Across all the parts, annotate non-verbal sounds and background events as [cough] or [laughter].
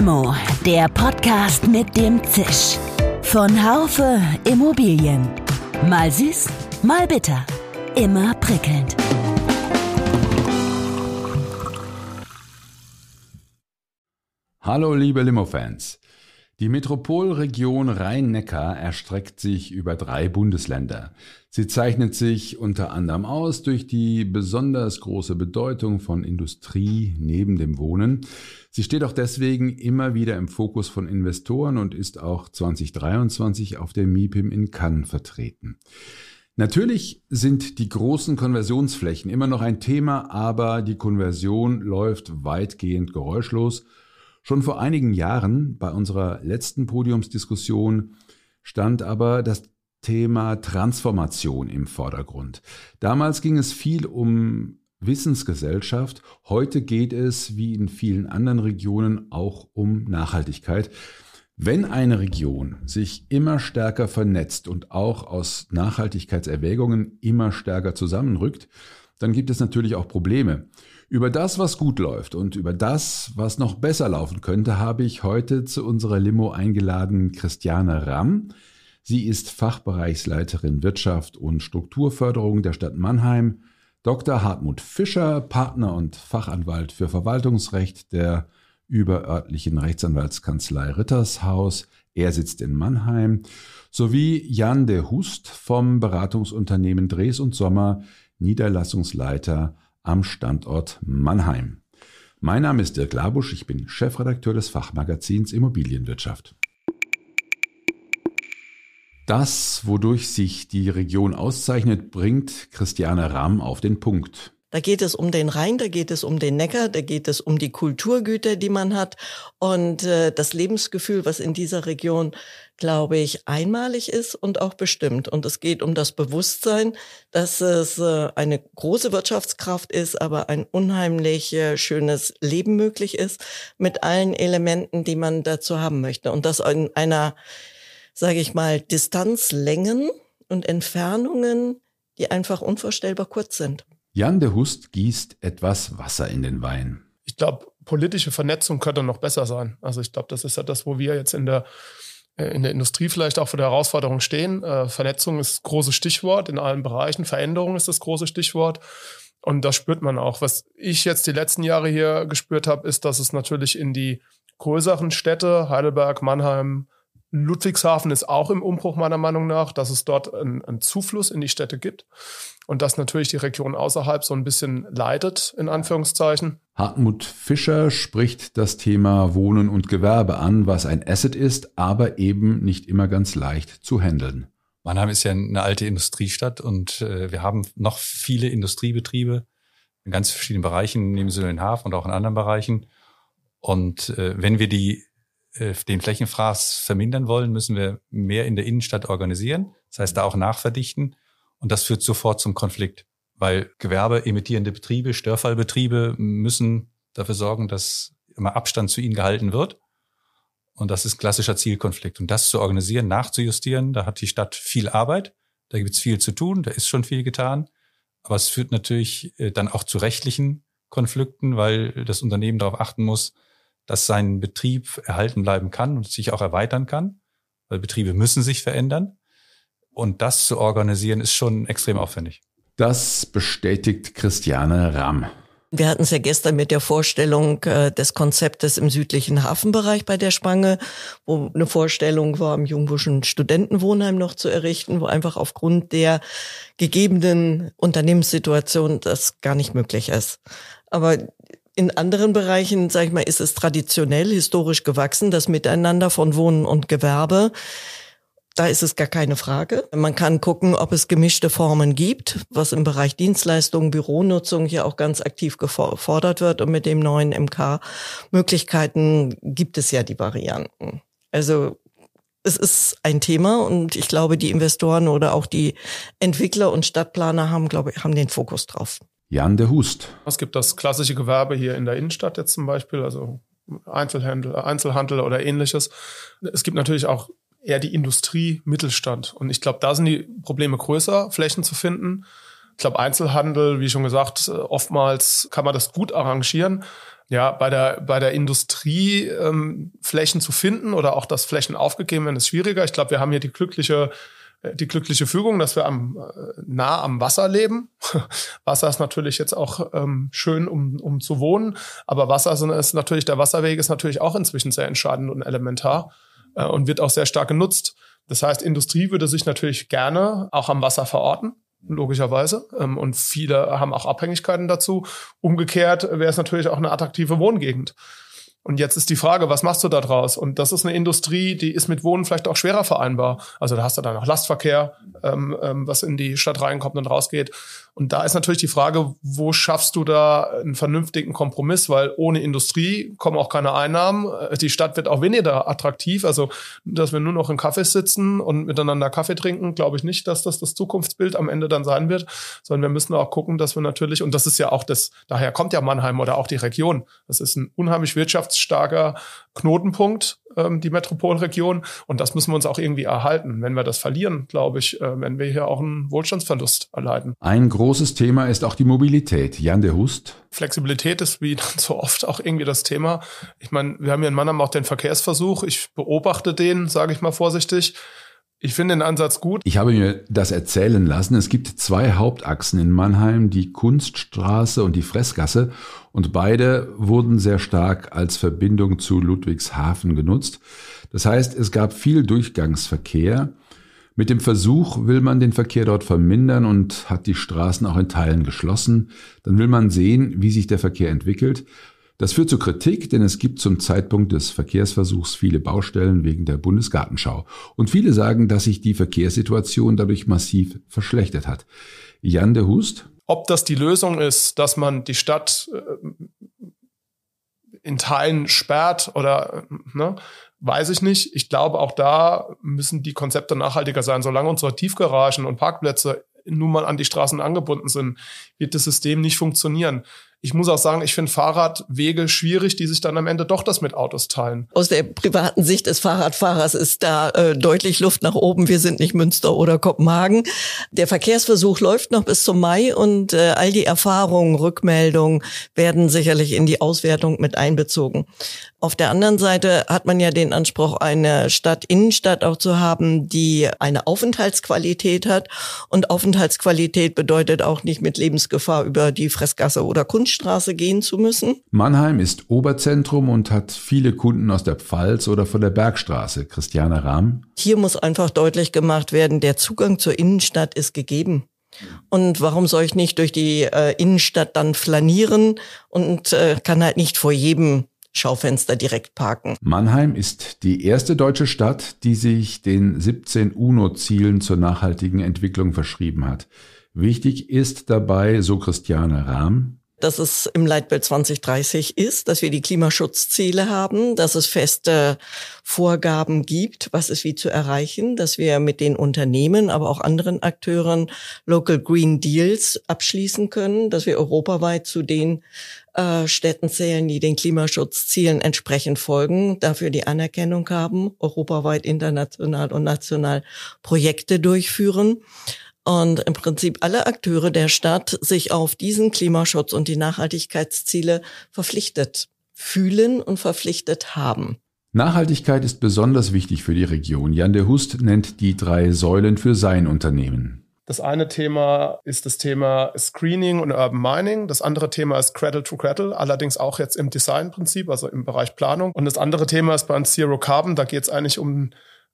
Limo, der Podcast mit dem Zisch. Von Haufe Immobilien. Mal süß, mal bitter. Immer prickelnd. Hallo liebe Limo-Fans. Die Metropolregion Rhein-Neckar erstreckt sich über drei Bundesländer. Sie zeichnet sich unter anderem aus durch die besonders große Bedeutung von Industrie neben dem Wohnen. Sie steht auch deswegen immer wieder im Fokus von Investoren und ist auch 2023 auf der MIPIM in Cannes vertreten. Natürlich sind die großen Konversionsflächen immer noch ein Thema, aber die Konversion läuft weitgehend geräuschlos Schon vor einigen Jahren bei unserer letzten Podiumsdiskussion stand aber das Thema Transformation im Vordergrund. Damals ging es viel um Wissensgesellschaft. Heute geht es, wie in vielen anderen Regionen, auch um Nachhaltigkeit. Wenn eine Region sich immer stärker vernetzt und auch aus Nachhaltigkeitserwägungen immer stärker zusammenrückt, dann gibt es natürlich auch Probleme. Über das, was gut läuft und über das, was noch besser laufen könnte, habe ich heute zu unserer Limo eingeladen Christiane Ramm. Sie ist Fachbereichsleiterin Wirtschaft und Strukturförderung der Stadt Mannheim. Dr. Hartmut Fischer, Partner und Fachanwalt für Verwaltungsrecht der überörtlichen Rechtsanwaltskanzlei Rittershaus. Er sitzt in Mannheim. Sowie Jan de Hust vom Beratungsunternehmen Dres und Sommer, Niederlassungsleiter am Standort Mannheim. Mein Name ist Dirk Labusch, ich bin Chefredakteur des Fachmagazins Immobilienwirtschaft. Das, wodurch sich die Region auszeichnet, bringt Christiane Ramm auf den Punkt. Da geht es um den Rhein, da geht es um den Neckar, da geht es um die Kulturgüter, die man hat und äh, das Lebensgefühl, was in dieser Region, glaube ich, einmalig ist und auch bestimmt. Und es geht um das Bewusstsein, dass es äh, eine große Wirtschaftskraft ist, aber ein unheimlich äh, schönes Leben möglich ist mit allen Elementen, die man dazu haben möchte. Und das in einer, sage ich mal, Distanzlängen und Entfernungen, die einfach unvorstellbar kurz sind. Jan de Hust gießt etwas Wasser in den Wein. Ich glaube, politische Vernetzung könnte noch besser sein. Also ich glaube, das ist ja das, wo wir jetzt in der äh, in der Industrie vielleicht auch vor der Herausforderung stehen. Äh, Vernetzung ist das große Stichwort in allen Bereichen. Veränderung ist das große Stichwort. Und das spürt man auch. Was ich jetzt die letzten Jahre hier gespürt habe, ist, dass es natürlich in die größeren Städte, Heidelberg, Mannheim, Ludwigshafen ist auch im Umbruch meiner Meinung nach, dass es dort einen, einen Zufluss in die Städte gibt und dass natürlich die Region außerhalb so ein bisschen leidet, in Anführungszeichen. Hartmut Fischer spricht das Thema Wohnen und Gewerbe an, was ein Asset ist, aber eben nicht immer ganz leicht zu handeln. Mannheim ist ja eine alte Industriestadt und äh, wir haben noch viele Industriebetriebe in ganz verschiedenen Bereichen, neben den Hafen und auch in anderen Bereichen. Und äh, wenn wir die den Flächenfraß vermindern wollen, müssen wir mehr in der Innenstadt organisieren. Das heißt, da auch nachverdichten. Und das führt sofort zum Konflikt, weil Gewerbe emittierende Betriebe, Störfallbetriebe müssen dafür sorgen, dass immer Abstand zu ihnen gehalten wird. Und das ist klassischer Zielkonflikt. Und das zu organisieren, nachzujustieren, da hat die Stadt viel Arbeit. Da gibt es viel zu tun, da ist schon viel getan. Aber es führt natürlich äh, dann auch zu rechtlichen Konflikten, weil das Unternehmen darauf achten muss, dass sein Betrieb erhalten bleiben kann und sich auch erweitern kann, weil Betriebe müssen sich verändern. Und das zu organisieren, ist schon extrem aufwendig. Das bestätigt Christiane Ramm. Wir hatten es ja gestern mit der Vorstellung äh, des Konzeptes im südlichen Hafenbereich bei der Spange, wo eine Vorstellung war, im Jungbuschen Studentenwohnheim noch zu errichten, wo einfach aufgrund der gegebenen Unternehmenssituation das gar nicht möglich ist. Aber in anderen Bereichen, sag ich mal, ist es traditionell, historisch gewachsen, das Miteinander von Wohnen und Gewerbe. Da ist es gar keine Frage. Man kann gucken, ob es gemischte Formen gibt, was im Bereich Dienstleistungen, Büronutzung hier auch ganz aktiv gefordert wird. Und mit dem neuen MK Möglichkeiten gibt es ja die Varianten. Also es ist ein Thema und ich glaube, die Investoren oder auch die Entwickler und Stadtplaner haben, glaube ich, haben den Fokus drauf. Jan de Hust. Es gibt das klassische Gewerbe hier in der Innenstadt jetzt zum Beispiel, also Einzelhandel, Einzelhandel oder ähnliches. Es gibt natürlich auch eher die Industrie, Mittelstand. Und ich glaube, da sind die Probleme größer, Flächen zu finden. glaube, Einzelhandel, wie schon gesagt, oftmals kann man das gut arrangieren. Ja, bei der, bei der Industrie ähm, Flächen zu finden oder auch das Flächen aufgegeben werden, ist schwieriger. Ich glaube, wir haben hier die glückliche äh, die glückliche Fügung, dass wir am, äh, nah am Wasser leben. [laughs] Wasser ist natürlich jetzt auch ähm, schön, um, um zu wohnen, aber Wasser ist natürlich, der Wasserweg ist natürlich auch inzwischen sehr entscheidend und elementar äh, und wird auch sehr stark genutzt. Das heißt, Industrie würde sich natürlich gerne auch am Wasser verorten logischerweise. Ähm, und viele haben auch Abhängigkeiten dazu. Umgekehrt wäre es natürlich auch eine attraktive Wohngegend. Und jetzt ist die Frage, was machst du da draus? Und das ist eine Industrie, die ist mit Wohnen vielleicht auch schwerer vereinbar. Also da hast du dann auch Lastverkehr, ähm, ähm, was in die Stadt reinkommt und rausgeht. Und da ist natürlich die Frage, wo schaffst du da einen vernünftigen Kompromiss? Weil ohne Industrie kommen auch keine Einnahmen. Die Stadt wird auch weniger attraktiv. Also, dass wir nur noch in Kaffee sitzen und miteinander Kaffee trinken, glaube ich nicht, dass das das Zukunftsbild am Ende dann sein wird. Sondern wir müssen auch gucken, dass wir natürlich, und das ist ja auch das, daher kommt ja Mannheim oder auch die Region. Das ist ein unheimlich wirtschaftsstarker Knotenpunkt, ähm, die Metropolregion. Und das müssen wir uns auch irgendwie erhalten. Wenn wir das verlieren, glaube ich, äh, werden wir hier auch einen Wohlstandsverlust erleiden. Ein großes Thema ist auch die Mobilität. Jan de Hust. Flexibilität ist wie dann [laughs] so oft auch irgendwie das Thema. Ich meine, wir haben hier in Mannheim auch den Verkehrsversuch. Ich beobachte den, sage ich mal vorsichtig. Ich finde den Ansatz gut. Ich habe mir das erzählen lassen. Es gibt zwei Hauptachsen in Mannheim, die Kunststraße und die Fressgasse. Und beide wurden sehr stark als Verbindung zu Ludwigshafen genutzt. Das heißt, es gab viel Durchgangsverkehr. Mit dem Versuch will man den Verkehr dort vermindern und hat die Straßen auch in Teilen geschlossen. Dann will man sehen, wie sich der Verkehr entwickelt. Das führt zu Kritik, denn es gibt zum Zeitpunkt des Verkehrsversuchs viele Baustellen wegen der Bundesgartenschau. Und viele sagen, dass sich die Verkehrssituation dadurch massiv verschlechtert hat. Jan de Hust? Ob das die Lösung ist, dass man die Stadt äh, in Teilen sperrt oder ne, weiß ich nicht. Ich glaube, auch da müssen die Konzepte nachhaltiger sein. Solange unsere Tiefgaragen und Parkplätze nun mal an die Straßen angebunden sind, wird das System nicht funktionieren. Ich muss auch sagen, ich finde Fahrradwege schwierig, die sich dann am Ende doch das mit Autos teilen. Aus der privaten Sicht des Fahrradfahrers ist da äh, deutlich Luft nach oben. Wir sind nicht Münster oder Kopenhagen. Der Verkehrsversuch läuft noch bis zum Mai und äh, all die Erfahrungen, Rückmeldungen werden sicherlich in die Auswertung mit einbezogen. Auf der anderen Seite hat man ja den Anspruch, eine Stadt, Innenstadt auch zu haben, die eine Aufenthaltsqualität hat. Und Aufenthaltsqualität bedeutet auch nicht mit Lebensgefahr über die Fressgasse oder Kunststraße gehen zu müssen. Mannheim ist Oberzentrum und hat viele Kunden aus der Pfalz oder von der Bergstraße. Christiane Rahm. Hier muss einfach deutlich gemacht werden, der Zugang zur Innenstadt ist gegeben. Und warum soll ich nicht durch die äh, Innenstadt dann flanieren und äh, kann halt nicht vor jedem Schaufenster direkt parken. Mannheim ist die erste deutsche Stadt, die sich den 17 UNO-Zielen zur nachhaltigen Entwicklung verschrieben hat. Wichtig ist dabei, so Christiane Rahm, dass es im Leitbild 2030 ist, dass wir die Klimaschutzziele haben, dass es feste Vorgaben gibt, was ist wie zu erreichen, dass wir mit den Unternehmen, aber auch anderen Akteuren Local Green Deals abschließen können, dass wir europaweit zu den äh, Städten zählen, die den Klimaschutzzielen entsprechend folgen, dafür die Anerkennung haben, europaweit, international und national Projekte durchführen und im Prinzip alle Akteure der Stadt sich auf diesen Klimaschutz und die Nachhaltigkeitsziele verpflichtet fühlen und verpflichtet haben. Nachhaltigkeit ist besonders wichtig für die Region. Jan de Hust nennt die drei Säulen für sein Unternehmen. Das eine Thema ist das Thema Screening und Urban Mining. Das andere Thema ist Cradle to Cradle, allerdings auch jetzt im Designprinzip, also im Bereich Planung. Und das andere Thema ist bei uns Zero Carbon. Da geht es eigentlich um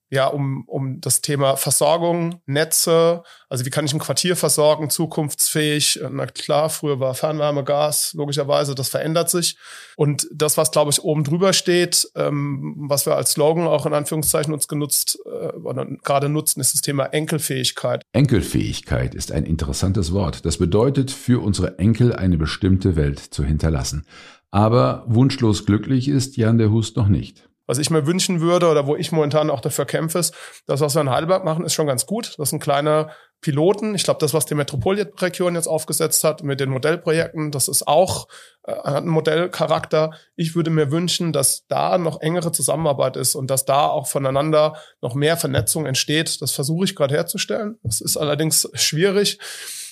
ja, um, um das Thema Versorgung, Netze, also wie kann ich ein Quartier versorgen, zukunftsfähig. Na klar, früher war Fernwärme, Gas, logischerweise, das verändert sich. Und das, was, glaube ich, oben drüber steht, ähm, was wir als Slogan auch in Anführungszeichen uns genutzt äh, oder gerade nutzen, ist das Thema Enkelfähigkeit. Enkelfähigkeit ist ein interessantes Wort. Das bedeutet, für unsere Enkel eine bestimmte Welt zu hinterlassen. Aber wunschlos glücklich ist Jan der Hust noch nicht. Was ich mir wünschen würde oder wo ich momentan auch dafür kämpfe, ist, das, was wir in Heidelberg machen, ist schon ganz gut. Das ist ein kleiner Piloten. Ich glaube, das, was die Metropolregion jetzt aufgesetzt hat mit den Modellprojekten, das ist auch äh, einen Modellcharakter. Ich würde mir wünschen, dass da noch engere Zusammenarbeit ist und dass da auch voneinander noch mehr Vernetzung entsteht. Das versuche ich gerade herzustellen. Das ist allerdings schwierig.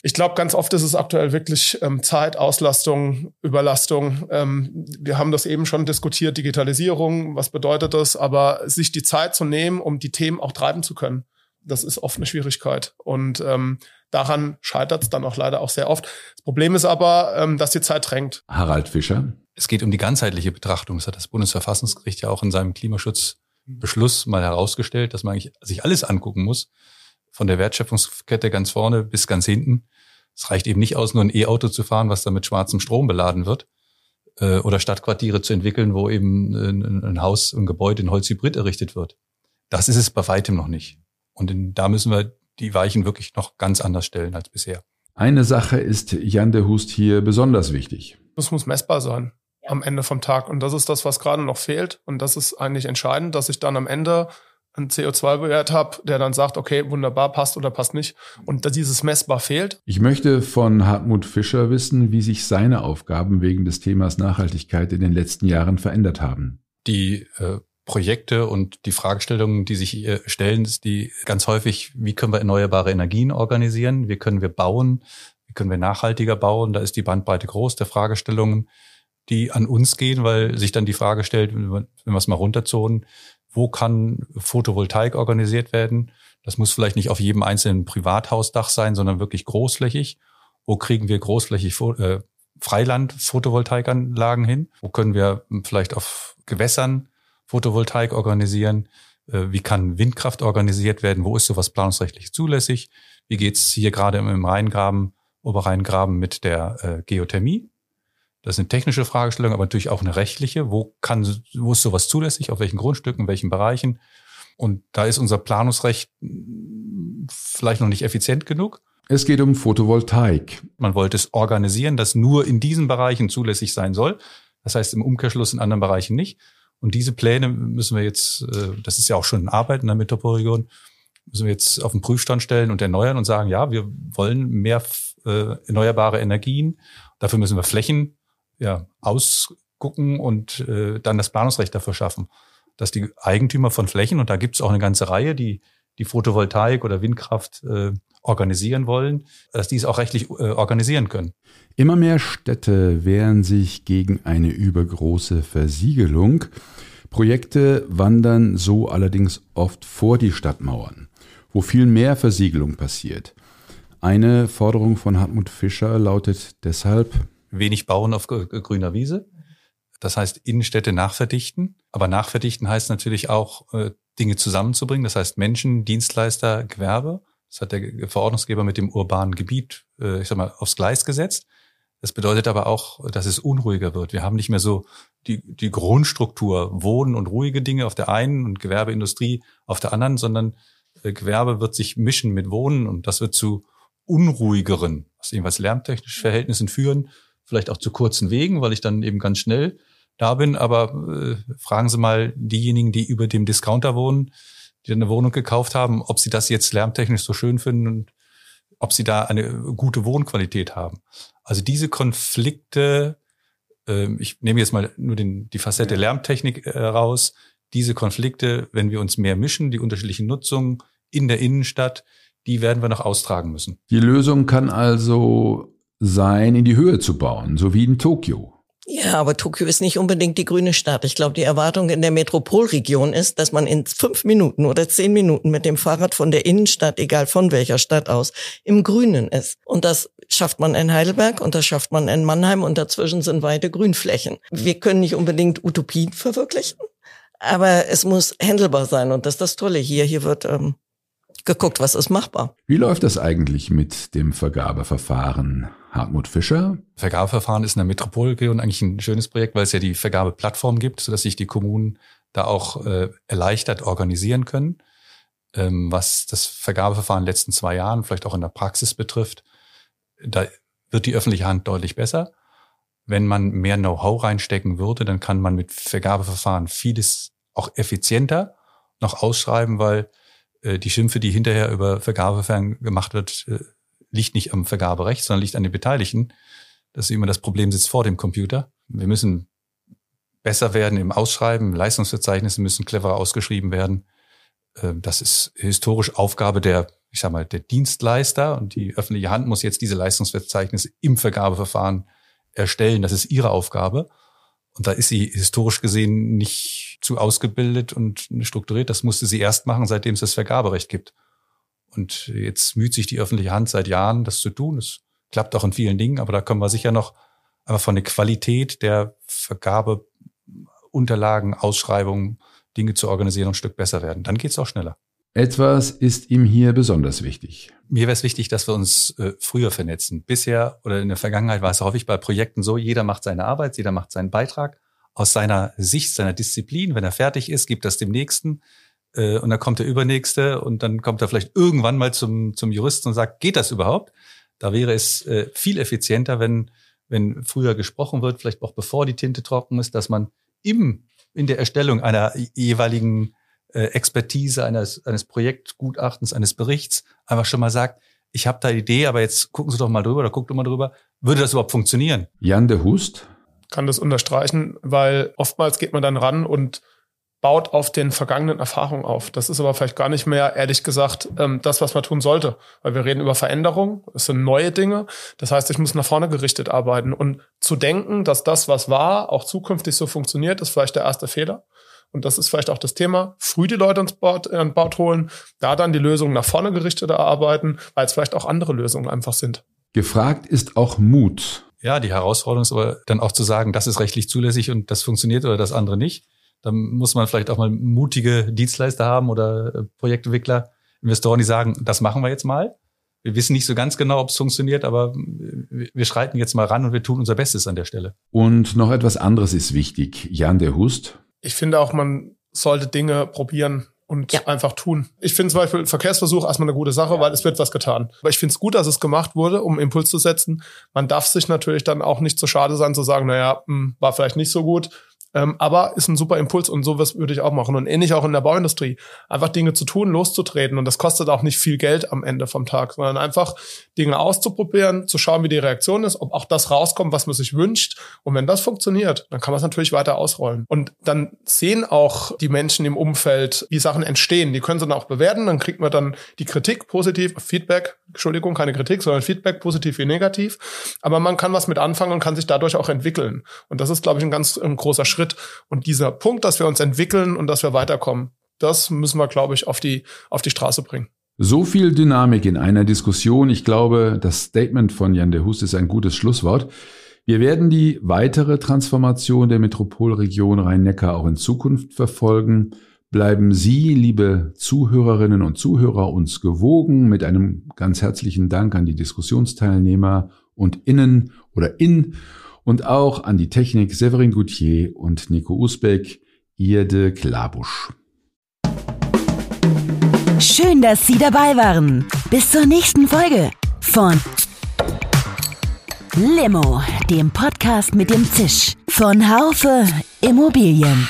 Ich glaube, ganz oft ist es aktuell wirklich ähm, Zeit, Auslastung, Überlastung. Ähm, wir haben das eben schon diskutiert, Digitalisierung, was bedeutet das? Aber sich die Zeit zu nehmen, um die Themen auch treiben zu können das ist oft eine Schwierigkeit. Und ähm, daran scheitert es dann auch leider auch sehr oft. Das Problem ist aber, ähm, dass die Zeit drängt. Harald Fischer. Es geht um die ganzheitliche Betrachtung. Das hat das Bundesverfassungsgericht ja auch in seinem Klimaschutzbeschluss mal herausgestellt, dass man eigentlich sich alles angucken muss. Von der Wertschöpfungskette ganz vorne bis ganz hinten. Es reicht eben nicht aus, nur ein E-Auto zu fahren, was dann mit schwarzem Strom beladen wird. Äh, oder Stadtquartiere zu entwickeln, wo eben ein, ein Haus, ein Gebäude in Holzhybrid errichtet wird. Das ist es bei weitem noch nicht. Und in, da müssen wir die Weichen wirklich noch ganz anders stellen als bisher. Eine Sache ist Jan de Hust hier besonders wichtig. Das muss messbar sein am Ende vom Tag. Und das ist das, was gerade noch fehlt. Und das ist eigentlich entscheidend, dass ich dann am Ende einen CO2-Wert habe, der dann sagt, okay, wunderbar, passt oder passt nicht. Und dass dieses messbar fehlt. Ich möchte von Hartmut Fischer wissen, wie sich seine Aufgaben wegen des Themas Nachhaltigkeit in den letzten Jahren verändert haben. Die äh, Projekte und die Fragestellungen, die sich stellen, ist die ganz häufig, wie können wir erneuerbare Energien organisieren? Wie können wir bauen? Wie können wir nachhaltiger bauen? Da ist die Bandbreite groß der Fragestellungen, die an uns gehen, weil sich dann die Frage stellt, wenn wir es mal runterzonen, wo kann Photovoltaik organisiert werden? Das muss vielleicht nicht auf jedem einzelnen Privathausdach sein, sondern wirklich großflächig. Wo kriegen wir großflächig äh, Freiland-Photovoltaikanlagen hin? Wo können wir vielleicht auf Gewässern Photovoltaik organisieren? Äh, wie kann Windkraft organisiert werden? Wo ist sowas planungsrechtlich zulässig? Wie geht's hier gerade im Rheingraben, Oberrheingraben mit der äh, Geothermie? Das ist eine technische Fragestellung, aber natürlich auch eine rechtliche. Wo kann, wo ist sowas zulässig? Auf welchen Grundstücken, in welchen Bereichen? Und da ist unser Planungsrecht hm, vielleicht noch nicht effizient genug. Es geht um Photovoltaik. Man wollte es organisieren, dass nur in diesen Bereichen zulässig sein soll. Das heißt im Umkehrschluss in anderen Bereichen nicht. Und diese Pläne müssen wir jetzt, äh, das ist ja auch schon in Arbeit in der Metropolregion, müssen wir jetzt auf den Prüfstand stellen und erneuern und sagen, ja, wir wollen mehr äh, erneuerbare Energien. Dafür müssen wir Flächen ja, ausgucken und äh, dann das Planungsrecht dafür schaffen. Dass die Eigentümer von Flächen, und da gibt es auch eine ganze Reihe, die die Photovoltaik oder Windkraft äh, organisieren wollen, dass die es auch rechtlich äh, organisieren können. Immer mehr Städte wehren sich gegen eine übergroße Versiegelung. Projekte wandern so allerdings oft vor die Stadtmauern, wo viel mehr Versiegelung passiert. Eine Forderung von Hartmut Fischer lautet deshalb wenig bauen auf grüner Wiese. Das heißt, Innenstädte nachverdichten. Aber nachverdichten heißt natürlich auch, äh, Dinge zusammenzubringen. Das heißt, Menschen, Dienstleister, Gewerbe. Das hat der Verordnungsgeber mit dem urbanen Gebiet, äh, ich sag mal, aufs Gleis gesetzt. Das bedeutet aber auch, dass es unruhiger wird. Wir haben nicht mehr so die, die Grundstruktur, Wohnen und ruhige Dinge auf der einen und Gewerbeindustrie auf der anderen, sondern äh, Gewerbe wird sich mischen mit Wohnen und das wird zu unruhigeren, was jedenfalls lärmtechnisch Verhältnissen führen, vielleicht auch zu kurzen Wegen, weil ich dann eben ganz schnell da bin. Aber äh, fragen Sie mal diejenigen, die über dem Discounter wohnen, die eine Wohnung gekauft haben, ob sie das jetzt lärmtechnisch so schön finden und ob sie da eine gute Wohnqualität haben. Also diese Konflikte, äh, ich nehme jetzt mal nur den, die Facette Lärmtechnik äh, raus, diese Konflikte, wenn wir uns mehr mischen, die unterschiedlichen Nutzungen in der Innenstadt, die werden wir noch austragen müssen. Die Lösung kann also sein, in die Höhe zu bauen, so wie in Tokio. Ja, aber Tokio ist nicht unbedingt die grüne Stadt. Ich glaube, die Erwartung in der Metropolregion ist, dass man in fünf Minuten oder zehn Minuten mit dem Fahrrad von der Innenstadt, egal von welcher Stadt aus, im Grünen ist. Und das schafft man in Heidelberg und das schafft man in Mannheim und dazwischen sind weite Grünflächen. Wir können nicht unbedingt Utopien verwirklichen, aber es muss handelbar sein und das ist das Tolle hier. Hier wird ähm, geguckt, was ist machbar. Wie läuft das eigentlich mit dem Vergabeverfahren? Hartmut Fischer. Vergabeverfahren ist in der Metropolregion eigentlich ein schönes Projekt, weil es ja die Vergabeplattform gibt, sodass sich die Kommunen da auch äh, erleichtert organisieren können. Ähm, was das Vergabeverfahren in den letzten zwei Jahren vielleicht auch in der Praxis betrifft, da wird die öffentliche Hand deutlich besser. Wenn man mehr Know-how reinstecken würde, dann kann man mit Vergabeverfahren vieles auch effizienter noch ausschreiben, weil äh, die Schimpfe, die hinterher über Vergabeverfahren gemacht wird, äh, liegt nicht am Vergaberecht, sondern liegt an den Beteiligten. Das ist immer das Problem sitzt vor dem Computer. Wir müssen besser werden im Ausschreiben, Leistungsverzeichnisse müssen cleverer ausgeschrieben werden. Ähm, das ist historisch Aufgabe der, ich sag mal, der Dienstleister und die öffentliche Hand muss jetzt diese Leistungsverzeichnisse im Vergabeverfahren erstellen. Das ist ihre Aufgabe. Und da ist sie historisch gesehen nicht zu ausgebildet und strukturiert. Das musste sie erst machen, seitdem es das Vergaberecht gibt. Und jetzt müht sich die öffentliche Hand seit Jahren, das zu tun. Das klappt auch in vielen Dingen, aber da können wir sicher noch einfach von der Qualität der Vergabeunterlagen, Ausschreibungen, Dinge zu organisieren, ein Stück besser werden. Dann geht's auch schneller. Etwas ist ihm hier besonders wichtig. Mir wäre es wichtig, dass wir uns äh, früher vernetzen. Bisher oder in der Vergangenheit war es häufig bei Projekten so, jeder macht seine Arbeit, jeder macht seinen Beitrag aus seiner Sicht, seiner Disziplin. Wenn er fertig ist, gibt das dem Nächsten äh, und dann kommt der Übernächste und dann kommt er vielleicht irgendwann mal zum, zum Juristen und sagt, geht das überhaupt? Da wäre es äh, viel effizienter, wenn, wenn früher gesprochen wird, vielleicht auch bevor die Tinte trocken ist, dass man im, in der Erstellung einer jeweiligen äh, Expertise eines, eines Projektgutachtens, eines Berichts einfach schon mal sagt, ich habe da Idee, aber jetzt gucken Sie doch mal drüber oder guckt doch mal drüber. Würde das überhaupt funktionieren? Jan de Hust? Kann das unterstreichen, weil oftmals geht man dann ran und baut auf den vergangenen Erfahrungen auf. Das ist aber vielleicht gar nicht mehr, ehrlich gesagt, ähm, das, was man tun sollte. Weil wir reden über Veränderung, es sind neue Dinge. Das heißt, ich muss nach vorne gerichtet arbeiten. Und zu denken, dass das, was war, auch zukünftig so funktioniert, ist vielleicht der erste Fehler. Und das ist vielleicht auch das Thema, früh die Leute ins Board, äh, an Bord holen, da dann die Lösungen nach vorne gerichtet erarbeiten, weil es vielleicht auch andere Lösungen einfach sind. Gefragt ist auch Mut. Ja, die Herausforderung ist aber dann auch zu sagen, das ist rechtlich zulässig und das funktioniert oder das andere nicht. Da muss man vielleicht auch mal mutige Dienstleister haben oder äh, Projektentwickler, Investoren, die sagen, das machen wir jetzt mal. Wir wissen nicht so ganz genau, ob es funktioniert, aber wir schreiten jetzt mal ran und wir tun unser Bestes an der Stelle. Und noch etwas anderes ist wichtig. Jan der Hust, ich finde auch, man sollte Dinge probieren und ja. einfach tun. Ich finde zum Beispiel Verkehrsversuch erstmal eine gute Sache, ja. weil es wird was getan. Aber ich finde es gut, dass es gemacht wurde, um Impuls zu setzen. Man darf sich natürlich dann auch nicht so schade sein zu sagen, naja, hm, war vielleicht nicht so gut. Ähm, aber ist ein super Impuls und sowas würde ich auch machen. Und ähnlich auch in der Bauindustrie. Einfach Dinge zu tun, loszutreten. Und das kostet auch nicht viel Geld am Ende vom Tag, sondern einfach Dinge auszuprobieren, zu schauen, wie die Reaktion ist, ob auch das rauskommt, was man sich wünscht. Und wenn das funktioniert, dann kann man es natürlich weiter ausrollen. Und dann sehen auch die Menschen im Umfeld, wie Sachen entstehen. Die können sie dann auch bewerten. Dann kriegt man dann die Kritik positiv, Feedback, Entschuldigung, keine Kritik, sondern Feedback, positiv wie negativ. Aber man kann was mit anfangen und kann sich dadurch auch entwickeln. Und das ist, glaube ich, ein ganz ein großer Schritt Schritt. Und dieser Punkt, dass wir uns entwickeln und dass wir weiterkommen, das müssen wir, glaube ich, auf die, auf die Straße bringen. So viel Dynamik in einer Diskussion. Ich glaube, das Statement von Jan de Hus ist ein gutes Schlusswort. Wir werden die weitere Transformation der Metropolregion Rhein-Neckar auch in Zukunft verfolgen. Bleiben Sie, liebe Zuhörerinnen und Zuhörer, uns gewogen mit einem ganz herzlichen Dank an die Diskussionsteilnehmer und Innen oder In und auch an die Technik Severin Goutier und Nico Usbeck, Irde Klabusch. Schön, dass Sie dabei waren. Bis zur nächsten Folge von Limo, dem Podcast mit dem Zisch von Haufe Immobilien.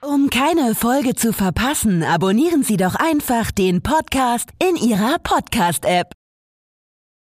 Um keine Folge zu verpassen, abonnieren Sie doch einfach den Podcast in Ihrer Podcast-App.